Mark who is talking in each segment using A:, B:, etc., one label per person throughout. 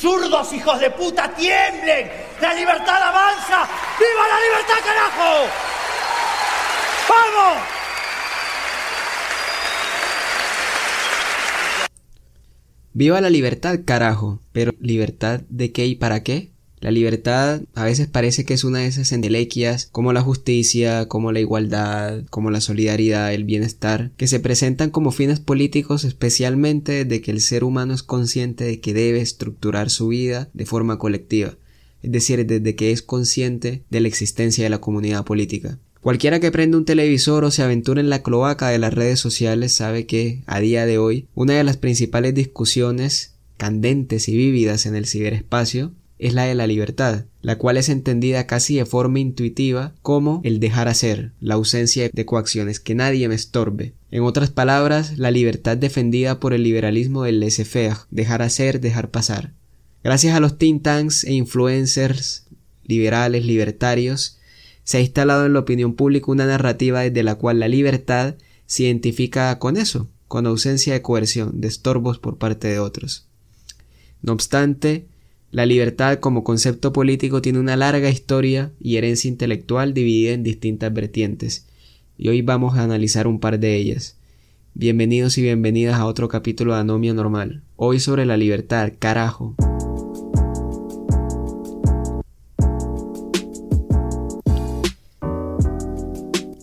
A: ¡Zurdos, hijos de puta, tiemblen! ¡La libertad avanza! ¡Viva la libertad, carajo! ¡Vamos!
B: Viva la libertad, carajo. Pero ¿libertad de qué y para qué? La libertad a veces parece que es una de esas endelequias como la justicia, como la igualdad, como la solidaridad, el bienestar, que se presentan como fines políticos especialmente desde que el ser humano es consciente de que debe estructurar su vida de forma colectiva, es decir, desde que es consciente de la existencia de la comunidad política. Cualquiera que prenda un televisor o se aventure en la cloaca de las redes sociales sabe que, a día de hoy, una de las principales discusiones candentes y vívidas en el ciberespacio es la de la libertad, la cual es entendida casi de forma intuitiva como el dejar hacer, la ausencia de coacciones, que nadie me estorbe. En otras palabras, la libertad defendida por el liberalismo del laissez-faire, dejar hacer, dejar pasar. Gracias a los think tanks e influencers liberales, libertarios, se ha instalado en la opinión pública una narrativa desde la cual la libertad se identifica con eso, con ausencia de coerción, de estorbos por parte de otros. No obstante, la libertad como concepto político tiene una larga historia y herencia intelectual dividida en distintas vertientes, y hoy vamos a analizar un par de ellas. Bienvenidos y bienvenidas a otro capítulo de Anomia Normal. Hoy sobre la libertad, carajo.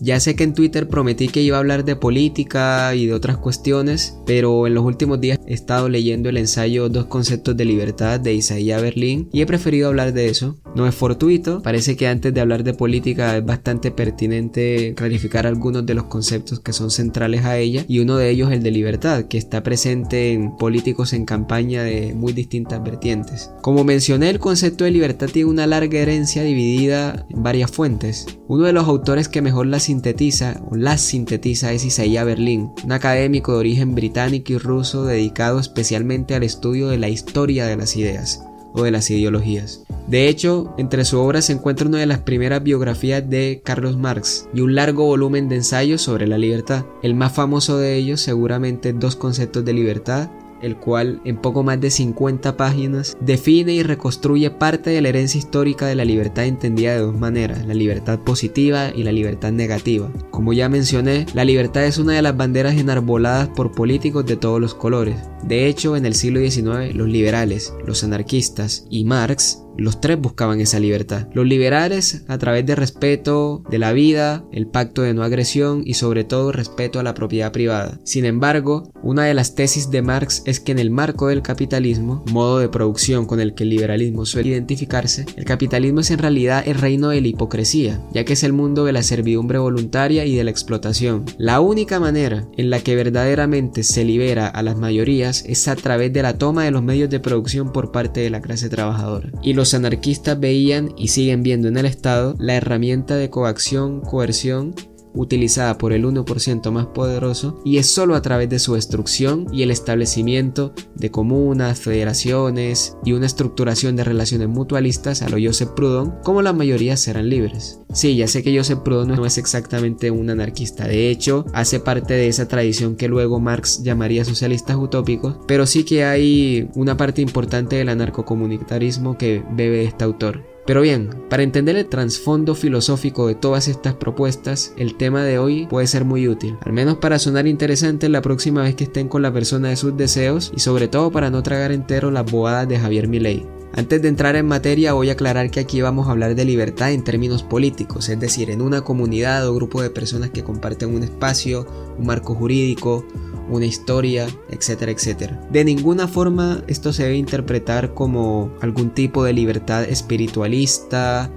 B: Ya sé que en Twitter prometí que iba a hablar de política y de otras cuestiones, pero en los últimos días he estado leyendo el ensayo Dos conceptos de libertad de Isaiah Berlin y he preferido hablar de eso. No es fortuito, parece que antes de hablar de política es bastante pertinente clarificar algunos de los conceptos que son centrales a ella y uno de ellos el de libertad, que está presente en políticos en campaña de muy distintas vertientes. Como mencioné, el concepto de libertad tiene una larga herencia dividida en varias fuentes. Uno de los autores que mejor la sintetiza o las sintetiza es Isaiah Berlin, un académico de origen británico y ruso dedicado especialmente al estudio de la historia de las ideas o de las ideologías. De hecho, entre su obra se encuentra una de las primeras biografías de Carlos Marx y un largo volumen de ensayos sobre la libertad. El más famoso de ellos seguramente dos conceptos de libertad el cual en poco más de 50 páginas define y reconstruye parte de la herencia histórica de la libertad entendida de dos maneras, la libertad positiva y la libertad negativa. Como ya mencioné, la libertad es una de las banderas enarboladas por políticos de todos los colores. De hecho, en el siglo XIX, los liberales, los anarquistas y Marx los tres buscaban esa libertad. Los liberales a través de respeto de la vida, el pacto de no agresión y sobre todo respeto a la propiedad privada. Sin embargo, una de las tesis de Marx es que en el marco del capitalismo, modo de producción con el que el liberalismo suele identificarse, el capitalismo es en realidad el reino de la hipocresía, ya que es el mundo de la servidumbre voluntaria y de la explotación. La única manera en la que verdaderamente se libera a las mayorías es a través de la toma de los medios de producción por parte de la clase trabajadora. Y los anarquistas veían y siguen viendo en el Estado la herramienta de coacción, coerción utilizada por el 1% más poderoso y es solo a través de su destrucción y el establecimiento de comunas, federaciones y una estructuración de relaciones mutualistas a lo Joseph Proudhon como la mayoría serán libres. Sí, ya sé que Joseph Proudhon no es exactamente un anarquista, de hecho hace parte de esa tradición que luego Marx llamaría socialistas utópicos, pero sí que hay una parte importante del anarcocomunitarismo que bebe este autor. Pero bien, para entender el trasfondo filosófico de todas estas propuestas, el tema de hoy puede ser muy útil, al menos para sonar interesante la próxima vez que estén con la persona de sus deseos y sobre todo para no tragar entero las bobadas de Javier Milei. Antes de entrar en materia voy a aclarar que aquí vamos a hablar de libertad en términos políticos, es decir, en una comunidad o grupo de personas que comparten un espacio, un marco jurídico, una historia, etcétera, etcétera. De ninguna forma esto se debe interpretar como algún tipo de libertad espiritualista,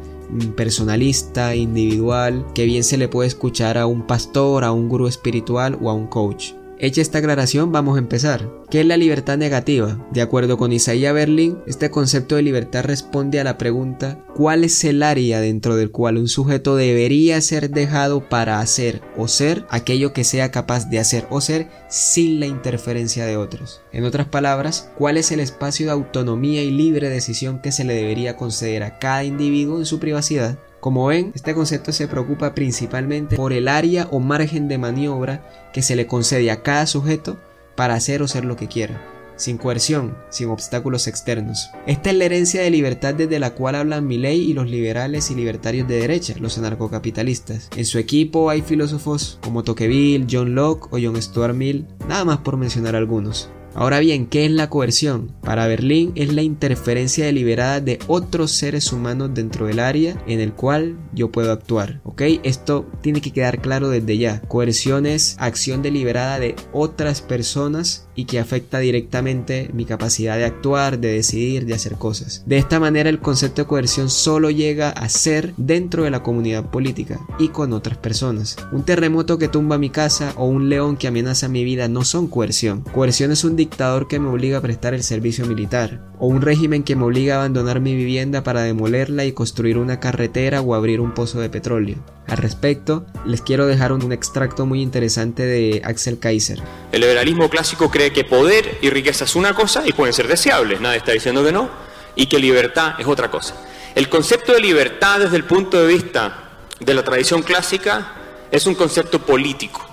B: personalista, individual, que bien se le puede escuchar a un pastor, a un gurú espiritual o a un coach. Hecha esta aclaración, vamos a empezar. ¿Qué es la libertad negativa? De acuerdo con Isaiah Berlin, este concepto de libertad responde a la pregunta ¿cuál es el área dentro del cual un sujeto debería ser dejado para hacer o ser aquello que sea capaz de hacer o ser sin la interferencia de otros? En otras palabras, ¿cuál es el espacio de autonomía y libre decisión que se le debería conceder a cada individuo en su privacidad? Como ven, este concepto se preocupa principalmente por el área o margen de maniobra que se le concede a cada sujeto para hacer o ser lo que quiera, sin coerción, sin obstáculos externos. Esta es la herencia de libertad desde la cual hablan Milley y los liberales y libertarios de derecha, los anarcocapitalistas. En su equipo hay filósofos como Tocqueville, John Locke o John Stuart Mill, nada más por mencionar algunos. Ahora bien, ¿qué es la coerción? Para Berlín es la interferencia deliberada de otros seres humanos dentro del área en el cual yo puedo actuar. ¿Ok? Esto tiene que quedar claro desde ya. Coerción es acción deliberada de otras personas y que afecta directamente mi capacidad de actuar, de decidir, de hacer cosas. De esta manera el concepto de coerción solo llega a ser dentro de la comunidad política y con otras personas. Un terremoto que tumba mi casa o un león que amenaza mi vida no son coerción. Coerción es un dictador que me obliga a prestar el servicio militar o un régimen que me obliga a abandonar mi vivienda para demolerla y construir una carretera o abrir un pozo de petróleo. Al respecto, les quiero dejar un, extracto muy interesante de Axel Kaiser.
C: El liberalismo clásico cree que poder y riqueza es una cosa y pueden ser deseables, nadie está diciendo que no, y que libertad es otra cosa. El concepto de libertad desde el punto de vista de la tradición clásica es un concepto político.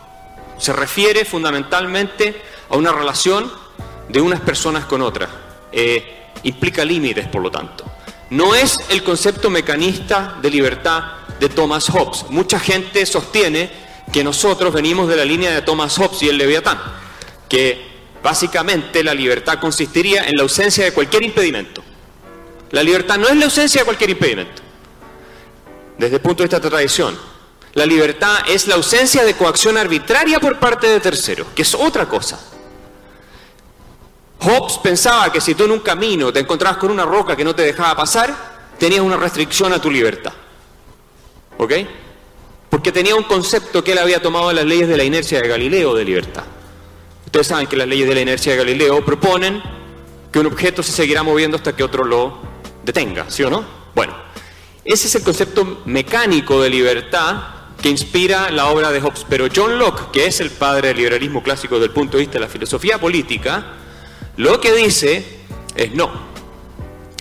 C: Se refiere fundamentalmente a una relación de unas personas con otras. Eh, implica límites, por lo tanto. No es el concepto mecanista de libertad de Thomas Hobbes. Mucha gente sostiene que nosotros venimos de la línea de Thomas Hobbes y el Leviatán, que básicamente la libertad consistiría en la ausencia de cualquier impedimento. La libertad no es la ausencia de cualquier impedimento. Desde el punto de vista de tradición, la libertad es la ausencia de coacción arbitraria por parte de terceros, que es otra cosa. Hobbes pensaba que si tú en un camino te encontrabas con una roca que no te dejaba pasar, tenías una restricción a tu libertad. ¿Ok? Porque tenía un concepto que él había tomado de las leyes de la inercia de Galileo de libertad. Ustedes saben que las leyes de la inercia de Galileo proponen que un objeto se seguirá moviendo hasta que otro lo detenga, ¿sí o no? Bueno, ese es el concepto mecánico de libertad que inspira la obra de Hobbes. Pero John Locke, que es el padre del liberalismo clásico desde el punto de vista de la filosofía política, lo que dice es no.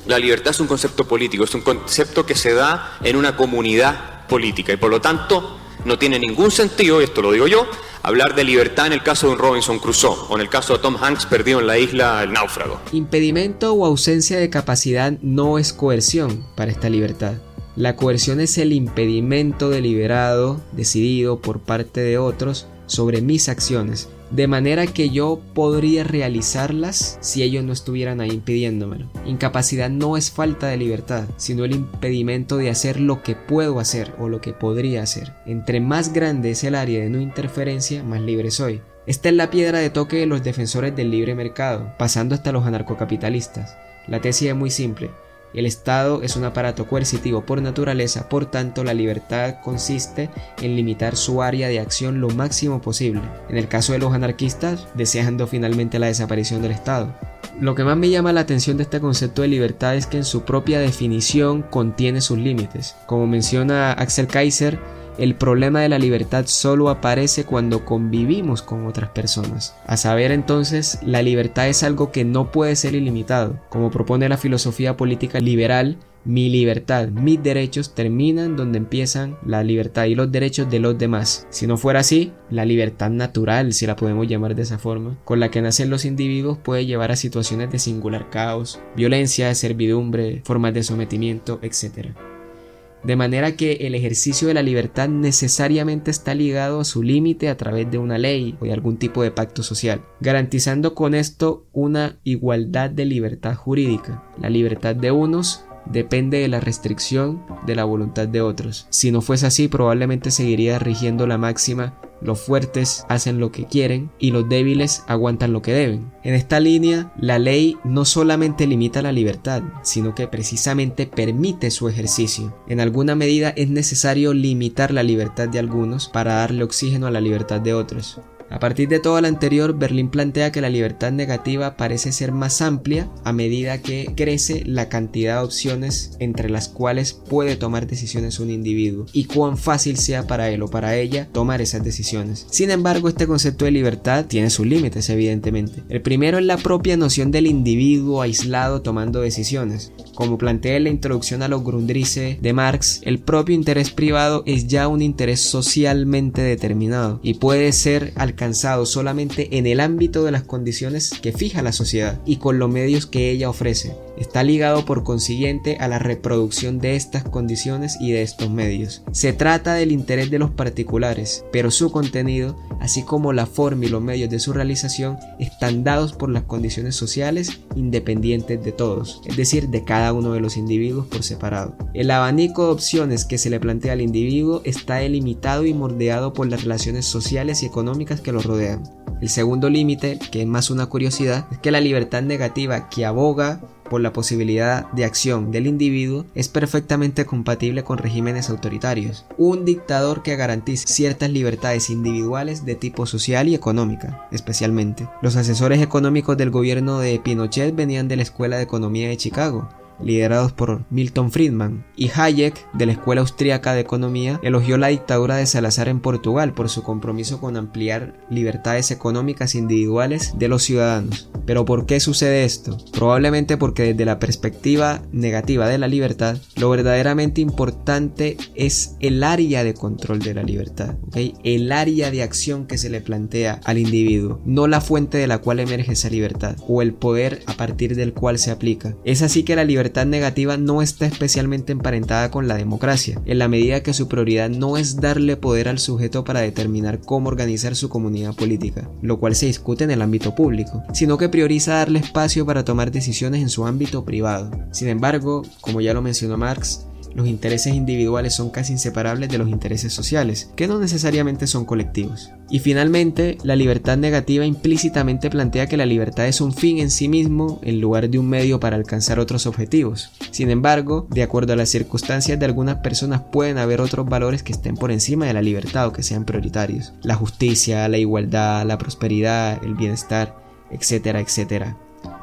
C: La libertad es un concepto político, es un concepto que se da en una comunidad política y por lo tanto no tiene ningún sentido, y esto lo digo yo, hablar de libertad en el caso de un Robinson Crusoe o en el caso de Tom Hanks perdido en la isla El Náufrago.
B: Impedimento o ausencia de capacidad no es coerción para esta libertad. La coerción es el impedimento deliberado, decidido por parte de otros sobre mis acciones, de manera que yo podría realizarlas si ellos no estuvieran ahí impidiéndomelo. Incapacidad no es falta de libertad, sino el impedimento de hacer lo que puedo hacer o lo que podría hacer. Entre más grande es el área de no interferencia, más libre soy. Esta es la piedra de toque de los defensores del libre mercado, pasando hasta los anarcocapitalistas. La tesis es muy simple. El Estado es un aparato coercitivo por naturaleza, por tanto la libertad consiste en limitar su área de acción lo máximo posible. En el caso de los anarquistas, deseando finalmente la desaparición del Estado. Lo que más me llama la atención de este concepto de libertad es que en su propia definición contiene sus límites. Como menciona Axel Kaiser, el problema de la libertad solo aparece cuando convivimos con otras personas. A saber entonces, la libertad es algo que no puede ser ilimitado. Como propone la filosofía política liberal, mi libertad, mis derechos terminan donde empiezan la libertad y los derechos de los demás. Si no fuera así, la libertad natural, si la podemos llamar de esa forma, con la que nacen los individuos puede llevar a situaciones de singular caos, violencia, servidumbre, formas de sometimiento, etc de manera que el ejercicio de la libertad necesariamente está ligado a su límite a través de una ley o de algún tipo de pacto social, garantizando con esto una igualdad de libertad jurídica. La libertad de unos depende de la restricción de la voluntad de otros. Si no fuese así, probablemente seguiría rigiendo la máxima los fuertes hacen lo que quieren y los débiles aguantan lo que deben. En esta línea, la ley no solamente limita la libertad, sino que precisamente permite su ejercicio. En alguna medida es necesario limitar la libertad de algunos para darle oxígeno a la libertad de otros. A partir de todo lo anterior, Berlín plantea que la libertad negativa parece ser más amplia a medida que crece la cantidad de opciones entre las cuales puede tomar decisiones un individuo y cuán fácil sea para él o para ella tomar esas decisiones. Sin embargo, este concepto de libertad tiene sus límites, evidentemente. El primero es la propia noción del individuo aislado tomando decisiones. Como plantea en la introducción a los Grundrisse de Marx, el propio interés privado es ya un interés socialmente determinado y puede ser alcanzado solamente en el ámbito de las condiciones que fija la sociedad y con los medios que ella ofrece. Está ligado por consiguiente a la reproducción de estas condiciones y de estos medios. Se trata del interés de los particulares, pero su contenido, así como la forma y los medios de su realización, están dados por las condiciones sociales independientes de todos, es decir, de cada uno de los individuos por separado. El abanico de opciones que se le plantea al individuo está delimitado y mordeado por las relaciones sociales y económicas que lo rodean. El segundo límite, que es más una curiosidad, es que la libertad negativa que aboga por la posibilidad de acción del individuo es perfectamente compatible con regímenes autoritarios. Un dictador que garantice ciertas libertades individuales de tipo social y económica, especialmente. Los asesores económicos del gobierno de Pinochet venían de la Escuela de Economía de Chicago, liderados por Milton Friedman, y Hayek, de la Escuela Austríaca de Economía, elogió la dictadura de Salazar en Portugal por su compromiso con ampliar libertades económicas individuales de los ciudadanos. Pero ¿por qué sucede esto? Probablemente porque desde la perspectiva negativa de la libertad, lo verdaderamente importante es el área de control de la libertad, el área de acción que se le plantea al individuo, no la fuente de la cual emerge esa libertad o el poder a partir del cual se aplica. Es así que la libertad negativa no está especialmente emparentada con la democracia, en la medida que su prioridad no es darle poder al sujeto para determinar cómo organizar su comunidad política, lo cual se discute en el ámbito público, sino que prioriza darle espacio para tomar decisiones en su ámbito privado. Sin embargo, como ya lo mencionó Marx, los intereses individuales son casi inseparables de los intereses sociales, que no necesariamente son colectivos. Y finalmente, la libertad negativa implícitamente plantea que la libertad es un fin en sí mismo en lugar de un medio para alcanzar otros objetivos. Sin embargo, de acuerdo a las circunstancias de algunas personas pueden haber otros valores que estén por encima de la libertad o que sean prioritarios. La justicia, la igualdad, la prosperidad, el bienestar, etcétera, etcétera.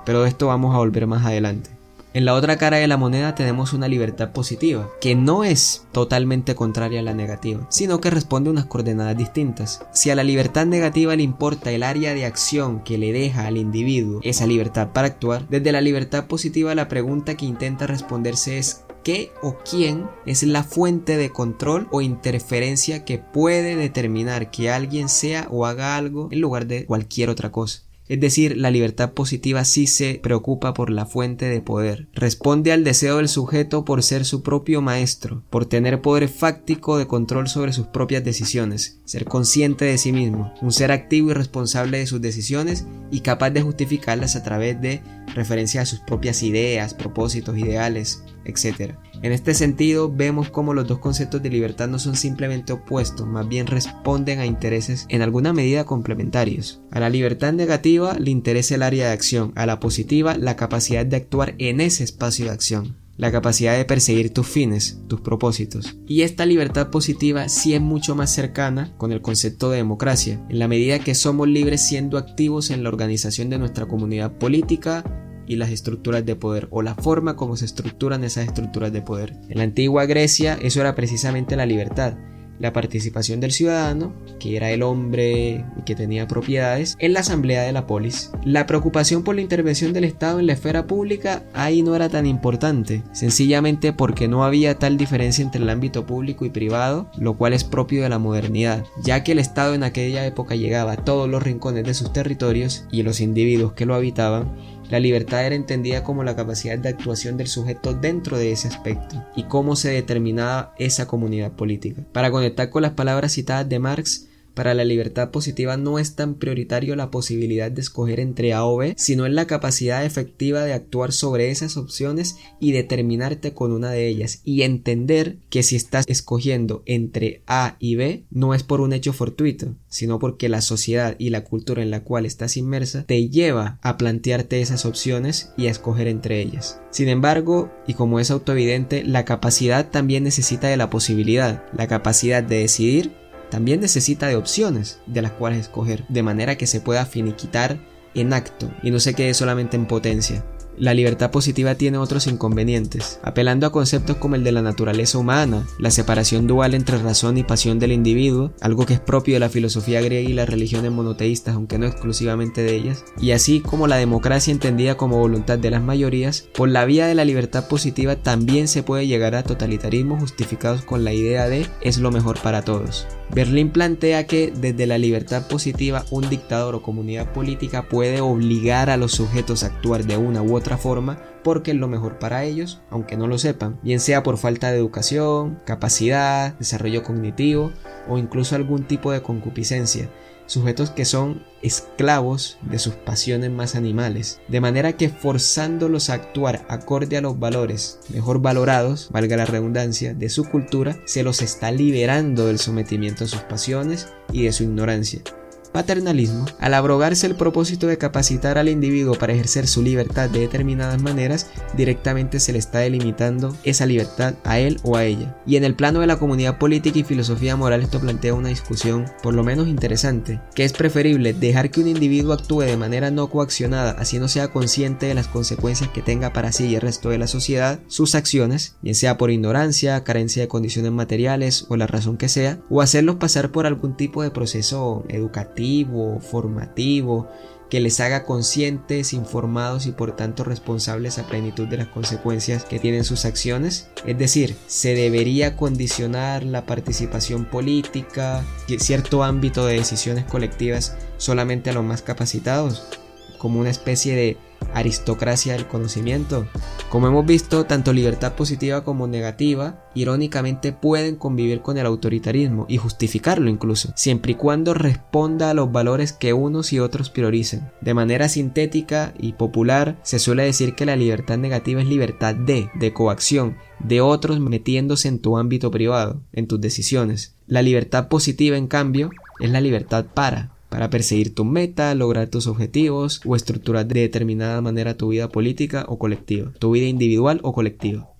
B: Pero de esto vamos a volver más adelante. En la otra cara de la moneda tenemos una libertad positiva, que no es totalmente contraria a la negativa, sino que responde a unas coordenadas distintas. Si a la libertad negativa le importa el área de acción que le deja al individuo esa libertad para actuar, desde la libertad positiva la pregunta que intenta responderse es qué o quién es la fuente de control o interferencia que puede determinar que alguien sea o haga algo en lugar de cualquier otra cosa. Es decir, la libertad positiva sí se preocupa por la fuente de poder. Responde al deseo del sujeto por ser su propio maestro, por tener poder fáctico de control sobre sus propias decisiones, ser consciente de sí mismo, un ser activo y responsable de sus decisiones y capaz de justificarlas a través de referencia a sus propias ideas, propósitos, ideales, etc. En este sentido, vemos cómo los dos conceptos de libertad no son simplemente opuestos, más bien responden a intereses en alguna medida complementarios. A la libertad negativa le interesa el área de acción, a la positiva la capacidad de actuar en ese espacio de acción la capacidad de perseguir tus fines, tus propósitos. Y esta libertad positiva sí es mucho más cercana con el concepto de democracia, en la medida que somos libres siendo activos en la organización de nuestra comunidad política, y las estructuras de poder o la forma como se estructuran esas estructuras de poder. En la antigua Grecia eso era precisamente la libertad, la participación del ciudadano, que era el hombre y que tenía propiedades, en la asamblea de la polis. La preocupación por la intervención del Estado en la esfera pública ahí no era tan importante, sencillamente porque no había tal diferencia entre el ámbito público y privado, lo cual es propio de la modernidad, ya que el Estado en aquella época llegaba a todos los rincones de sus territorios y los individuos que lo habitaban la libertad era entendida como la capacidad de actuación del sujeto dentro de ese aspecto y cómo se determinaba esa comunidad política. Para conectar con las palabras citadas de Marx, para la libertad positiva no es tan prioritario la posibilidad de escoger entre A o B, sino en la capacidad efectiva de actuar sobre esas opciones y determinarte con una de ellas y entender que si estás escogiendo entre A y B no es por un hecho fortuito, sino porque la sociedad y la cultura en la cual estás inmersa te lleva a plantearte esas opciones y a escoger entre ellas. Sin embargo, y como es autoevidente, la capacidad también necesita de la posibilidad, la capacidad de decidir también necesita de opciones de las cuales escoger, de manera que se pueda finiquitar en acto y no se quede solamente en potencia. La libertad positiva tiene otros inconvenientes, apelando a conceptos como el de la naturaleza humana, la separación dual entre razón y pasión del individuo, algo que es propio de la filosofía griega y las religiones monoteístas, aunque no exclusivamente de ellas, y así como la democracia entendida como voluntad de las mayorías, por la vía de la libertad positiva también se puede llegar a totalitarismos justificados con la idea de es lo mejor para todos. Berlín plantea que desde la libertad positiva un dictador o comunidad política puede obligar a los sujetos a actuar de una u otra forma porque es lo mejor para ellos, aunque no lo sepan, bien sea por falta de educación, capacidad, desarrollo cognitivo o incluso algún tipo de concupiscencia, sujetos que son esclavos de sus pasiones más animales, de manera que forzándolos a actuar acorde a los valores mejor valorados, valga la redundancia, de su cultura, se los está liberando del sometimiento a sus pasiones y de su ignorancia paternalismo, al abrogarse el propósito de capacitar al individuo para ejercer su libertad de determinadas maneras, directamente se le está delimitando esa libertad a él o a ella. Y en el plano de la comunidad política y filosofía moral esto plantea una discusión por lo menos interesante, que es preferible dejar que un individuo actúe de manera no coaccionada, así no sea consciente de las consecuencias que tenga para sí y el resto de la sociedad sus acciones, bien sea por ignorancia, carencia de condiciones materiales o la razón que sea, o hacerlos pasar por algún tipo de proceso educativo formativo, que les haga conscientes, informados y por tanto responsables a plenitud de las consecuencias que tienen sus acciones. Es decir, se debería condicionar la participación política cierto ámbito de decisiones colectivas solamente a los más capacitados, como una especie de aristocracia del conocimiento. Como hemos visto, tanto libertad positiva como negativa, irónicamente pueden convivir con el autoritarismo y justificarlo incluso, siempre y cuando responda a los valores que unos y otros prioricen. De manera sintética y popular, se suele decir que la libertad negativa es libertad de, de coacción, de otros metiéndose en tu ámbito privado, en tus decisiones. La libertad positiva, en cambio, es la libertad para, para perseguir tu meta, lograr tus objetivos o estructurar de determinada manera tu vida política o colectiva, tu vida individual o colectiva.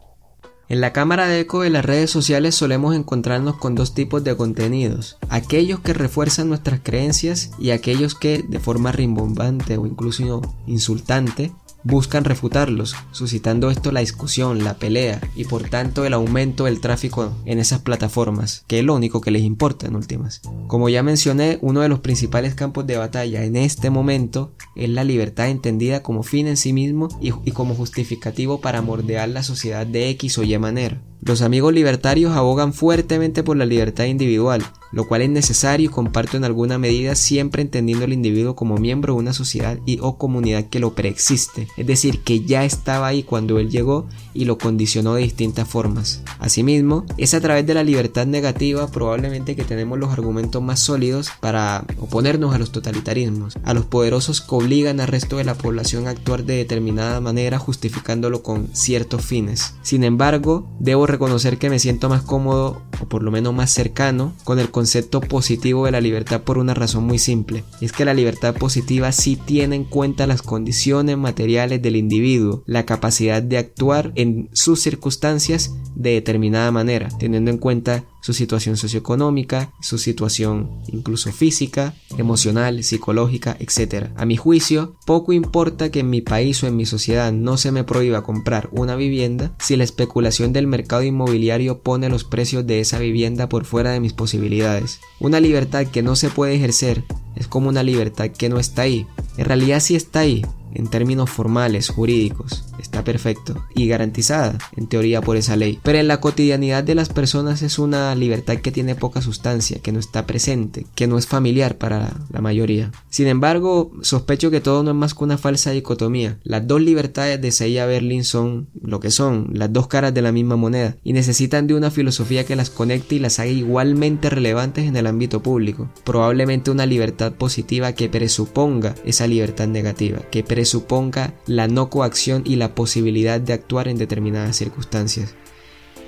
B: En la cámara de eco de las redes sociales solemos encontrarnos con dos tipos de contenidos, aquellos que refuerzan nuestras creencias y aquellos que, de forma rimbombante o incluso insultante, buscan refutarlos, suscitando esto la discusión, la pelea y por tanto el aumento del tráfico en esas plataformas, que es lo único que les importa en últimas. Como ya mencioné, uno de los principales campos de batalla en este momento es la libertad entendida como fin en sí mismo y, como justificativo para mordear la sociedad de X o Y manera. Los amigos libertarios abogan fuertemente por la libertad individual, lo cual es necesario y comparto en alguna medida siempre entendiendo al individuo como miembro de una sociedad y o comunidad que lo preexiste, es decir, que ya estaba ahí cuando él llegó y lo condicionó de distintas formas. Asimismo, es a través de la libertad negativa probablemente que tenemos los argumentos más sólidos para oponernos a los totalitarismos, a los poderosos que obligan al resto de la población a actuar de determinada manera justificándolo con ciertos fines. Sin embargo, debo reconocer que me siento más cómodo o por lo menos más cercano con el concepto positivo de la libertad por una razón muy simple. es que la libertad positiva sí tiene en cuenta las condiciones materiales del individuo, la capacidad de actuar en sus circunstancias de determinada manera, teniendo en cuenta su situación socioeconómica, su situación incluso física, emocional, psicológica, etc. A mi juicio, poco importa que en mi país o en mi sociedad no se me prohíba comprar una vivienda si la especulación del mercado inmobiliario pone los precios de esa vivienda por fuera de mis posibilidades. Una libertad que no se puede ejercer es como una libertad que no está ahí. En realidad sí está ahí, en términos formales, jurídicos, está perfecto y garantizada en teoría por esa ley. Pero en la cotidianidad de las personas es una libertad que tiene poca sustancia, que no está presente, que no es familiar para la mayoría. Sin embargo, sospecho que todo no es más que una falsa dicotomía. Las dos libertades de Seiya Berlin son lo que son, las dos caras de la misma moneda, y necesitan de una filosofía que las conecte y las haga igualmente relevantes en el ámbito público. Probablemente una libertad positiva que presuponga esa libertad negativa, que suponga la no coacción y la posibilidad de actuar en determinadas circunstancias.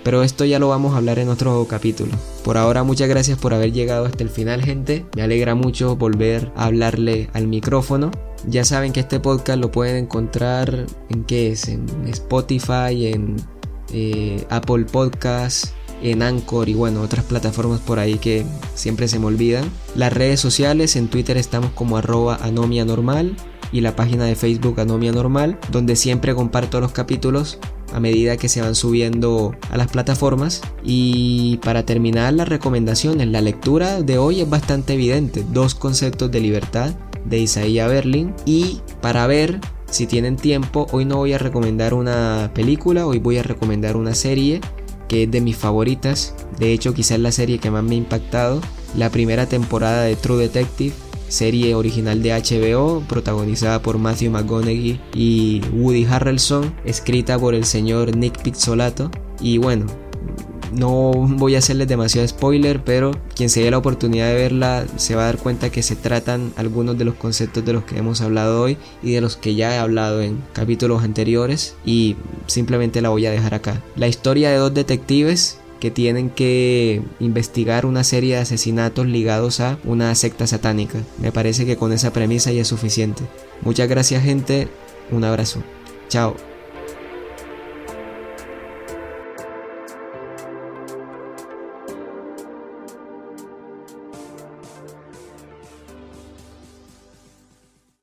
B: Pero esto ya lo vamos a hablar en otro capítulo. Por ahora muchas gracias por haber llegado hasta el final gente. Me alegra mucho volver a hablarle al micrófono. Ya saben que este podcast lo pueden encontrar en qué es, en Spotify, en eh, Apple Podcasts, en Anchor y bueno, otras plataformas por ahí que siempre se me olvidan. Las redes sociales, en Twitter estamos como arroba anomia normal y la página de Facebook Anomia Normal, donde siempre comparto los capítulos a medida que se van subiendo a las plataformas. Y para terminar las recomendaciones, la lectura de hoy es bastante evidente. Dos conceptos de libertad de Isaiah Berlin. Y para ver si tienen tiempo, hoy no voy a recomendar una película, hoy voy a recomendar una serie que es de mis favoritas. De hecho, quizás la serie que más me ha impactado. La primera temporada de True Detective serie original de HBO, protagonizada por Matthew McConaughey y Woody Harrelson, escrita por el señor Nick Pizzolato. Y bueno, no voy a hacerles demasiado spoiler, pero quien se dé la oportunidad de verla se va a dar cuenta que se tratan algunos de los conceptos de los que hemos hablado hoy y de los que ya he hablado en capítulos anteriores y simplemente la voy a dejar acá. La historia de dos detectives que tienen que investigar una serie de asesinatos ligados a una secta satánica. Me parece que con esa premisa ya es suficiente. Muchas gracias gente, un abrazo. Chao.